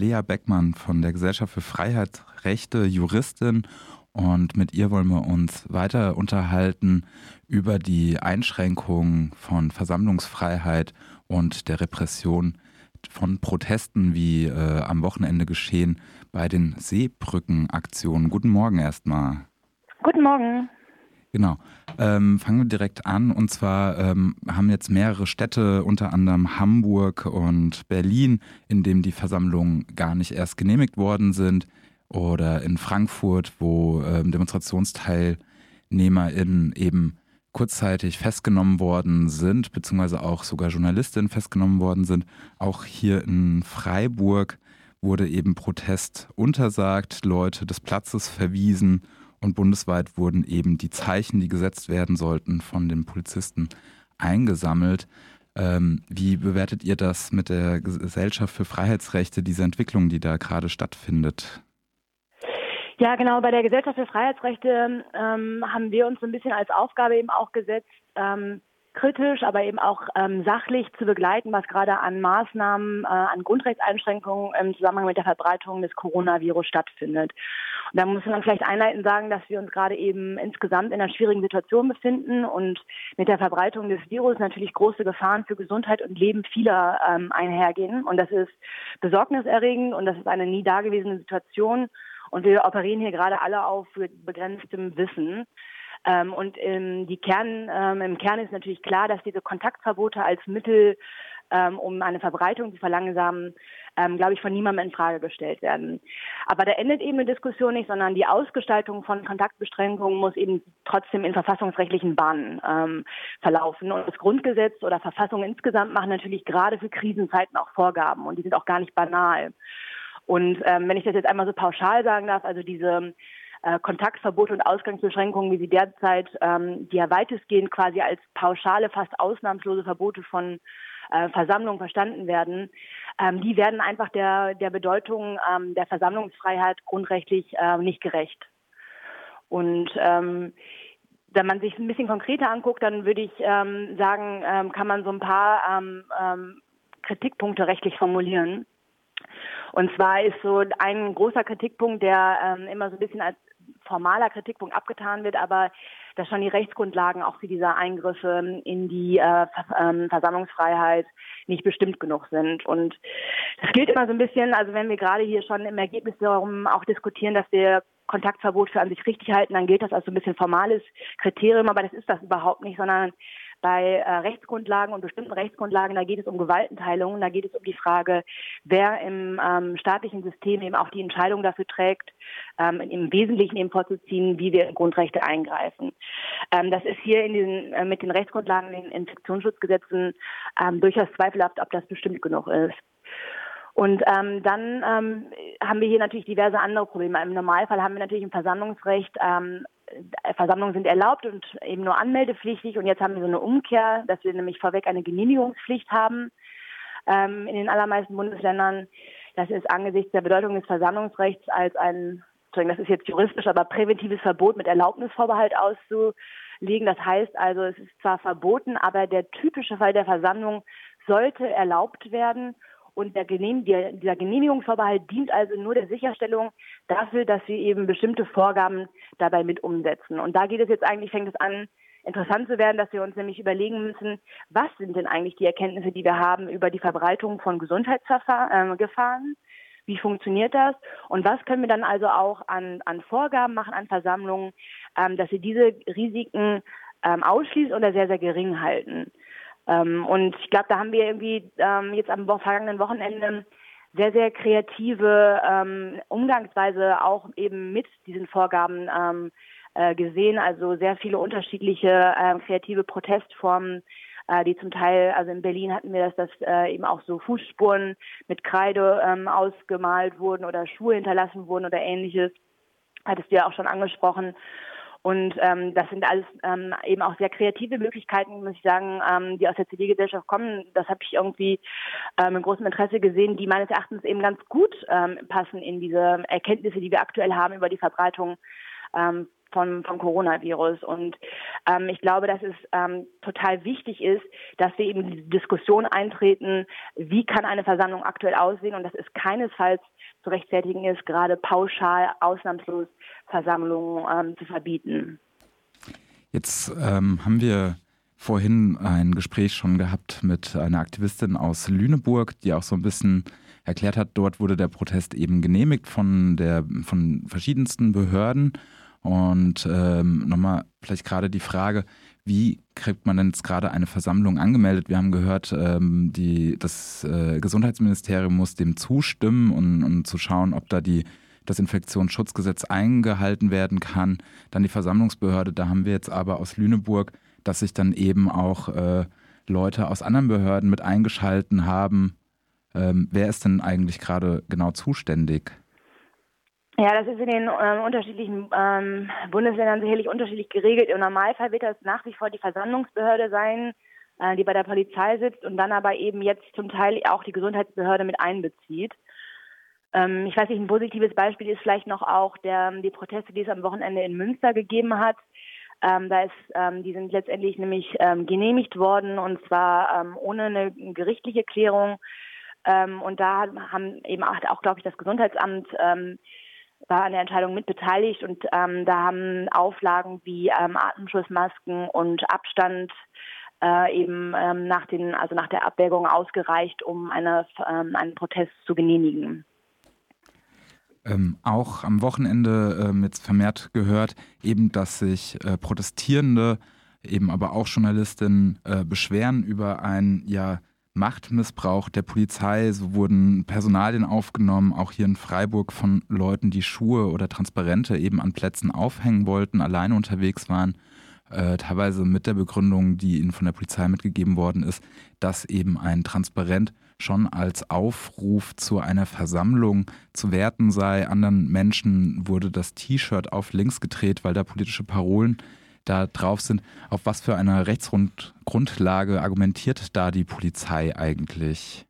Lea Beckmann von der Gesellschaft für Freiheit, Rechte, Juristin. Und mit ihr wollen wir uns weiter unterhalten über die Einschränkungen von Versammlungsfreiheit und der Repression von Protesten, wie äh, am Wochenende geschehen bei den Seebrückenaktionen. Guten Morgen erstmal. Guten Morgen. Genau. Ähm, fangen wir direkt an. Und zwar ähm, haben jetzt mehrere Städte, unter anderem Hamburg und Berlin, in denen die Versammlungen gar nicht erst genehmigt worden sind. Oder in Frankfurt, wo ähm, DemonstrationsteilnehmerInnen eben kurzzeitig festgenommen worden sind, beziehungsweise auch sogar Journalistinnen festgenommen worden sind. Auch hier in Freiburg wurde eben Protest untersagt, Leute des Platzes verwiesen und bundesweit wurden eben die Zeichen, die gesetzt werden sollten, von den Polizisten eingesammelt. Ähm, wie bewertet ihr das mit der Gesellschaft für Freiheitsrechte, diese Entwicklung, die da gerade stattfindet? Ja, genau. Bei der Gesellschaft für Freiheitsrechte ähm, haben wir uns so ein bisschen als Aufgabe eben auch gesetzt, ähm, kritisch, aber eben auch ähm, sachlich zu begleiten, was gerade an Maßnahmen, äh, an Grundrechtseinschränkungen im Zusammenhang mit der Verbreitung des Coronavirus stattfindet. Und da muss man vielleicht einleitend sagen, dass wir uns gerade eben insgesamt in einer schwierigen Situation befinden und mit der Verbreitung des Virus natürlich große Gefahren für Gesundheit und Leben vieler ähm, einhergehen. Und das ist besorgniserregend und das ist eine nie dagewesene Situation. Und wir operieren hier gerade alle auf begrenztem Wissen. Ähm, und ähm, die Kern, ähm, im Kern ist natürlich klar, dass diese Kontaktverbote als Mittel, ähm, um eine Verbreitung zu verlangsamen, ähm, glaube ich, von niemandem in Frage gestellt werden. Aber da endet eben eine Diskussion nicht, sondern die Ausgestaltung von Kontaktbeschränkungen muss eben trotzdem in verfassungsrechtlichen Bahnen ähm, verlaufen. Und das Grundgesetz oder Verfassung insgesamt machen natürlich gerade für Krisenzeiten auch Vorgaben und die sind auch gar nicht banal. Und ähm, wenn ich das jetzt einmal so pauschal sagen darf, also diese äh, Kontaktverbote und Ausgangsbeschränkungen, wie sie derzeit, ähm, die ja weitestgehend quasi als pauschale, fast ausnahmslose Verbote von äh, Versammlungen verstanden werden, ähm, die werden einfach der, der Bedeutung ähm, der Versammlungsfreiheit grundrechtlich äh, nicht gerecht. Und ähm, wenn man sich ein bisschen konkreter anguckt, dann würde ich ähm, sagen, ähm, kann man so ein paar ähm, ähm, Kritikpunkte rechtlich formulieren. Und zwar ist so ein großer Kritikpunkt, der ähm, immer so ein bisschen als formaler Kritikpunkt abgetan wird, aber dass schon die Rechtsgrundlagen auch für diese Eingriffe in die äh, ähm, Versammlungsfreiheit nicht bestimmt genug sind. Und das gilt immer so ein bisschen, also wenn wir gerade hier schon im Ergebnis darum auch diskutieren, dass wir Kontaktverbot für an sich richtig halten, dann gilt das als so ein bisschen formales Kriterium, aber das ist das überhaupt nicht, sondern bei äh, Rechtsgrundlagen und bestimmten Rechtsgrundlagen, da geht es um Gewaltenteilung, da geht es um die Frage, wer im ähm, staatlichen System eben auch die Entscheidung dafür trägt, ähm, im Wesentlichen eben vorzuziehen, wie wir in Grundrechte eingreifen. Ähm, das ist hier in diesen, äh, mit den Rechtsgrundlagen, den Infektionsschutzgesetzen ähm, durchaus zweifelhaft, ob das bestimmt genug ist. Und ähm, dann ähm, haben wir hier natürlich diverse andere Probleme. Im Normalfall haben wir natürlich im Versammlungsrecht ähm, äh, Versammlungen sind erlaubt und eben nur anmeldepflichtig. Und jetzt haben wir so eine Umkehr, dass wir nämlich vorweg eine Genehmigungspflicht haben ähm, in den allermeisten Bundesländern. Das ist angesichts der Bedeutung des Versammlungsrechts als ein, das ist jetzt juristisch, aber präventives Verbot mit Erlaubnisvorbehalt auszulegen. Das heißt also, es ist zwar verboten, aber der typische Fall der Versammlung sollte erlaubt werden. Und der Genehm, der, dieser Genehmigungsvorbehalt dient also nur der Sicherstellung dafür, dass wir eben bestimmte Vorgaben dabei mit umsetzen. Und da geht es jetzt eigentlich, fängt es an, interessant zu werden, dass wir uns nämlich überlegen müssen, was sind denn eigentlich die Erkenntnisse, die wir haben über die Verbreitung von Gesundheitsgefahren? Äh, Wie funktioniert das? Und was können wir dann also auch an, an Vorgaben machen, an Versammlungen, ähm, dass wir diese Risiken ähm, ausschließen oder sehr, sehr gering halten? Ähm, und ich glaube, da haben wir irgendwie ähm, jetzt am vergangenen Wochenende sehr, sehr kreative ähm, Umgangsweise auch eben mit diesen Vorgaben ähm, äh, gesehen. Also sehr viele unterschiedliche äh, kreative Protestformen, äh, die zum Teil, also in Berlin hatten wir das, dass äh, eben auch so Fußspuren mit Kreide ähm, ausgemalt wurden oder Schuhe hinterlassen wurden oder ähnliches. Hattest du ja auch schon angesprochen. Und ähm, das sind alles ähm, eben auch sehr kreative Möglichkeiten, muss ich sagen, ähm, die aus der Zivilgesellschaft kommen. Das habe ich irgendwie ähm, mit großem Interesse gesehen, die meines Erachtens eben ganz gut ähm, passen in diese Erkenntnisse, die wir aktuell haben über die Verbreitung ähm, vom, vom Coronavirus. Und ähm, ich glaube, dass es ähm, total wichtig ist, dass wir eben die Diskussion eintreten, wie kann eine Versammlung aktuell aussehen und dass es keinesfalls zu rechtfertigen ist, gerade pauschal, ausnahmslos Versammlungen ähm, zu verbieten. Jetzt ähm, haben wir vorhin ein Gespräch schon gehabt mit einer Aktivistin aus Lüneburg, die auch so ein bisschen erklärt hat, dort wurde der Protest eben genehmigt von, der, von verschiedensten Behörden. Und ähm, nochmal vielleicht gerade die Frage, wie kriegt man denn jetzt gerade eine Versammlung angemeldet? Wir haben gehört, ähm, die, das äh, Gesundheitsministerium muss dem zustimmen und, und zu schauen, ob da die, das Infektionsschutzgesetz eingehalten werden kann. Dann die Versammlungsbehörde, da haben wir jetzt aber aus Lüneburg dass sich dann eben auch äh, Leute aus anderen Behörden mit eingeschalten haben. Ähm, wer ist denn eigentlich gerade genau zuständig? Ja, das ist in den ähm, unterschiedlichen ähm, Bundesländern sicherlich unterschiedlich geregelt. Im Normalfall wird das nach wie vor die Versammlungsbehörde sein, äh, die bei der Polizei sitzt und dann aber eben jetzt zum Teil auch die Gesundheitsbehörde mit einbezieht. Ähm, ich weiß nicht, ein positives Beispiel ist vielleicht noch auch der, die Proteste, die es am Wochenende in Münster gegeben hat. Ähm, da ist, ähm, die sind letztendlich nämlich ähm, genehmigt worden und zwar ohne eine gerichtliche Klärung. Und da haben eben auch, auch glaube ich, das Gesundheitsamt war an der Entscheidung mit beteiligt und ähm, da haben Auflagen wie ähm, Atemschutzmasken und Abstand äh, eben ähm, nach den, also nach der Abwägung ausgereicht, um eine, ähm, einen Protest zu genehmigen. Ähm, auch am Wochenende ähm, jetzt vermehrt gehört, eben, dass sich äh, Protestierende, eben aber auch Journalistinnen äh, beschweren über einen ja, Machtmissbrauch der Polizei. So wurden Personalien aufgenommen, auch hier in Freiburg von Leuten, die Schuhe oder Transparente eben an Plätzen aufhängen wollten, alleine unterwegs waren. Äh, teilweise mit der Begründung, die ihnen von der Polizei mitgegeben worden ist, dass eben ein Transparent schon als Aufruf zu einer Versammlung zu werten sei. Anderen Menschen wurde das T-Shirt auf links gedreht, weil da politische Parolen da drauf sind. Auf was für eine Rechtsgrundlage argumentiert da die Polizei eigentlich?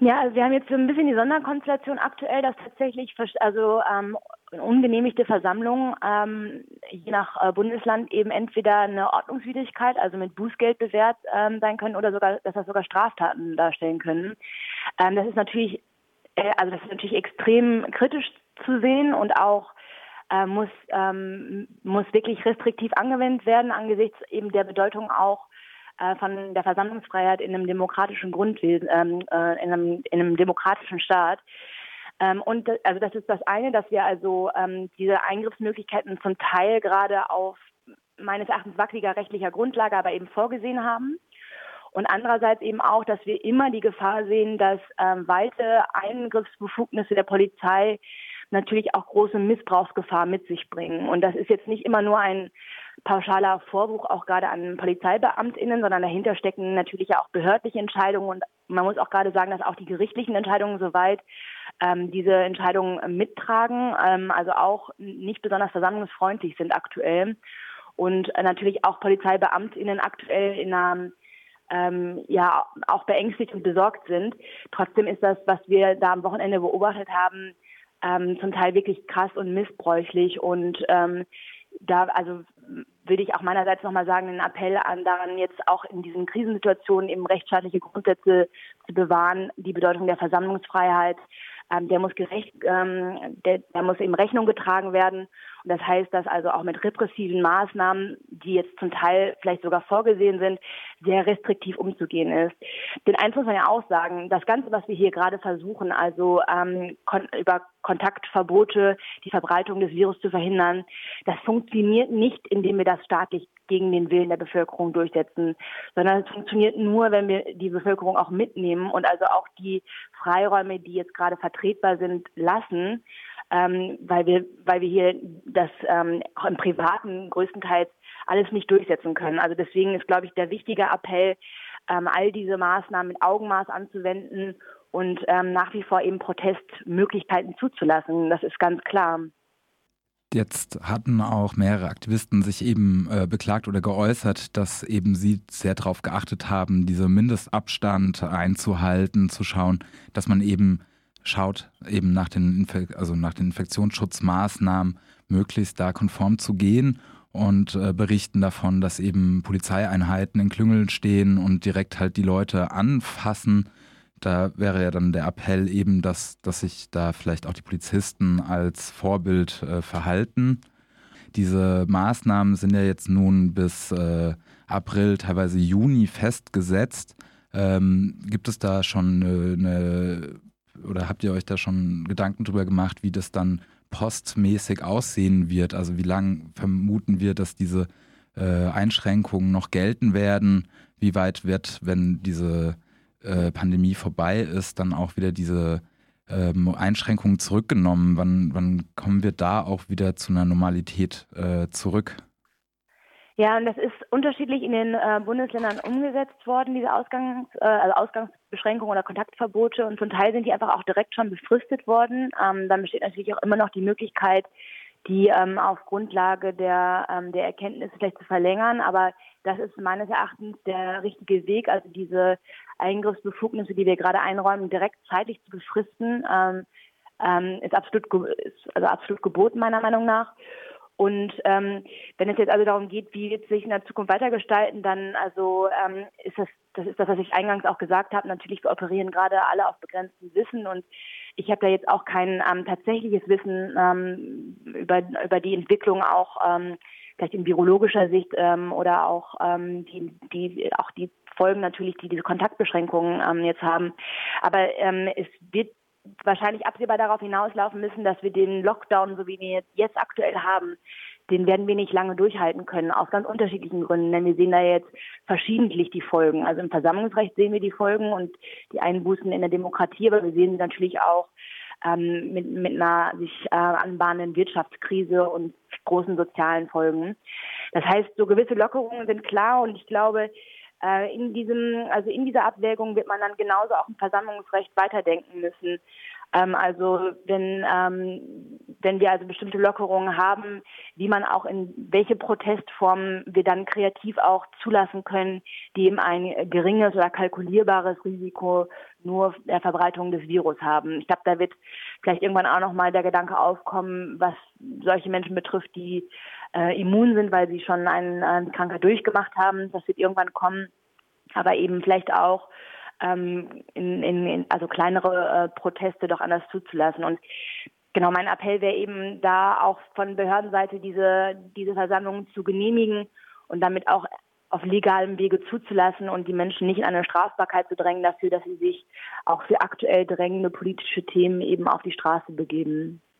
Ja, also wir haben jetzt so ein bisschen die Sonderkonstellation aktuell, dass tatsächlich also ähm, ungenehmigte Versammlungen ähm, je nach äh, Bundesland eben entweder eine Ordnungswidrigkeit, also mit Bußgeld bewährt ähm, sein können oder sogar, dass das sogar Straftaten darstellen können. Ähm, das ist natürlich, äh, also das ist natürlich extrem kritisch zu sehen und auch äh, muss ähm, muss wirklich restriktiv angewendet werden angesichts eben der Bedeutung auch äh, von der Versammlungsfreiheit in einem demokratischen Grundwesen, ähm, äh, in, einem, in einem demokratischen Staat. Ähm, und also das ist das eine, dass wir also ähm, diese Eingriffsmöglichkeiten zum Teil gerade auf meines Erachtens wackeliger rechtlicher Grundlage aber eben vorgesehen haben. Und andererseits eben auch, dass wir immer die Gefahr sehen, dass ähm, weite Eingriffsbefugnisse der Polizei natürlich auch große Missbrauchsgefahr mit sich bringen. Und das ist jetzt nicht immer nur ein pauschaler Vorwurf, auch gerade an PolizeibeamtInnen, sondern dahinter stecken natürlich auch behördliche Entscheidungen. Und man muss auch gerade sagen, dass auch die gerichtlichen Entscheidungen soweit ähm, diese Entscheidungen mittragen, ähm, also auch nicht besonders versammlungsfreundlich sind aktuell. Und äh, natürlich auch PolizeibeamtInnen aktuell in einer ähm, ja auch beängstigt und besorgt sind. Trotzdem ist das, was wir da am Wochenende beobachtet haben, ähm, zum Teil wirklich krass und missbräuchlich. Und ähm, da also würde ich auch meinerseits nochmal sagen, einen Appell an daran, jetzt auch in diesen Krisensituationen eben rechtsstaatliche Grundsätze zu bewahren, die Bedeutung der Versammlungsfreiheit, ähm, der muss gerecht, ähm, der, der muss eben Rechnung getragen werden. Und das heißt, dass also auch mit repressiven Maßnahmen, die jetzt zum Teil vielleicht sogar vorgesehen sind, sehr restriktiv umzugehen ist. Den eins muss man ja auch sagen, das Ganze, was wir hier gerade versuchen, also ähm, kon über Kontaktverbote die Verbreitung des Virus zu verhindern, das funktioniert nicht, indem wir das staatlich gegen den Willen der Bevölkerung durchsetzen, sondern es funktioniert nur, wenn wir die Bevölkerung auch mitnehmen und also auch die Freiräume, die jetzt gerade vertretbar sind, lassen, ähm, weil wir, weil wir hier das ähm, auch im Privaten größtenteils alles nicht durchsetzen können. Also deswegen ist, glaube ich, der wichtige Appell, ähm, all diese Maßnahmen mit Augenmaß anzuwenden und ähm, nach wie vor eben Protestmöglichkeiten zuzulassen. Das ist ganz klar. Jetzt hatten auch mehrere Aktivisten sich eben äh, beklagt oder geäußert, dass eben sie sehr darauf geachtet haben, diese Mindestabstand einzuhalten, zu schauen, dass man eben schaut eben nach den, Infe also nach den Infektionsschutzmaßnahmen möglichst da konform zu gehen und äh, berichten davon, dass eben Polizeieinheiten in Klüngeln stehen und direkt halt die Leute anfassen. Da wäre ja dann der Appell eben, dass, dass sich da vielleicht auch die Polizisten als Vorbild äh, verhalten. Diese Maßnahmen sind ja jetzt nun bis äh, April, teilweise Juni festgesetzt. Ähm, gibt es da schon eine, oder habt ihr euch da schon Gedanken drüber gemacht, wie das dann postmäßig aussehen wird? Also wie lange vermuten wir, dass diese äh, Einschränkungen noch gelten werden? Wie weit wird, wenn diese äh, Pandemie vorbei ist, dann auch wieder diese ähm, Einschränkungen zurückgenommen? Wann, wann kommen wir da auch wieder zu einer Normalität äh, zurück? Ja, und das ist unterschiedlich in den äh, Bundesländern umgesetzt worden, diese Ausgangs, äh, also Ausgangsbeschränkungen oder Kontaktverbote. Und zum Teil sind die einfach auch direkt schon befristet worden. Ähm, dann besteht natürlich auch immer noch die Möglichkeit, die ähm, auf Grundlage der, ähm, der Erkenntnisse vielleicht zu verlängern. Aber das ist meines Erachtens der richtige Weg, also diese Eingriffsbefugnisse, die wir gerade einräumen, direkt zeitlich zu befristen, ähm, ähm, ist absolut, ist also absolut geboten meiner Meinung nach. Und ähm, wenn es jetzt also darum geht, wie wird sich in der Zukunft weitergestalten, dann also ähm, ist das, das ist das, was ich eingangs auch gesagt habe. Natürlich, wir operieren gerade alle auf begrenztem Wissen und ich habe da jetzt auch kein ähm, tatsächliches Wissen ähm, über, über die Entwicklung auch ähm, vielleicht in virologischer Sicht ähm, oder auch ähm, die, die auch die Folgen natürlich, die diese Kontaktbeschränkungen ähm, jetzt haben. Aber ähm, es wird wahrscheinlich absehbar darauf hinauslaufen müssen, dass wir den Lockdown, so wie wir jetzt aktuell haben, den werden wir nicht lange durchhalten können, aus ganz unterschiedlichen Gründen. Denn wir sehen da jetzt verschiedentlich die Folgen. Also im Versammlungsrecht sehen wir die Folgen und die Einbußen in der Demokratie, aber wir sehen sie natürlich auch ähm, mit, mit einer sich äh, anbahnenden Wirtschaftskrise und großen sozialen Folgen. Das heißt, so gewisse Lockerungen sind klar und ich glaube, äh, in diesem, also in dieser Abwägung wird man dann genauso auch im Versammlungsrecht weiterdenken müssen. Ähm, also wenn, ähm, wenn wir also bestimmte Lockerungen haben, wie man auch in welche Protestformen wir dann kreativ auch zulassen können, die eben ein geringes oder kalkulierbares Risiko nur der Verbreitung des Virus haben. Ich glaube, da wird vielleicht irgendwann auch nochmal der Gedanke aufkommen, was solche Menschen betrifft, die äh, immun sind, weil sie schon eine, eine Krankheit durchgemacht haben. Das wird irgendwann kommen. Aber eben vielleicht auch ähm, in, in, in, also kleinere äh, Proteste doch anders zuzulassen. Und genau mein Appell wäre eben da auch von Behördenseite diese, diese Versammlungen zu genehmigen und damit auch auf legalem Wege zuzulassen und die Menschen nicht in eine Strafbarkeit zu drängen dafür, dass sie sich auch für aktuell drängende politische Themen eben auf die Straße begeben.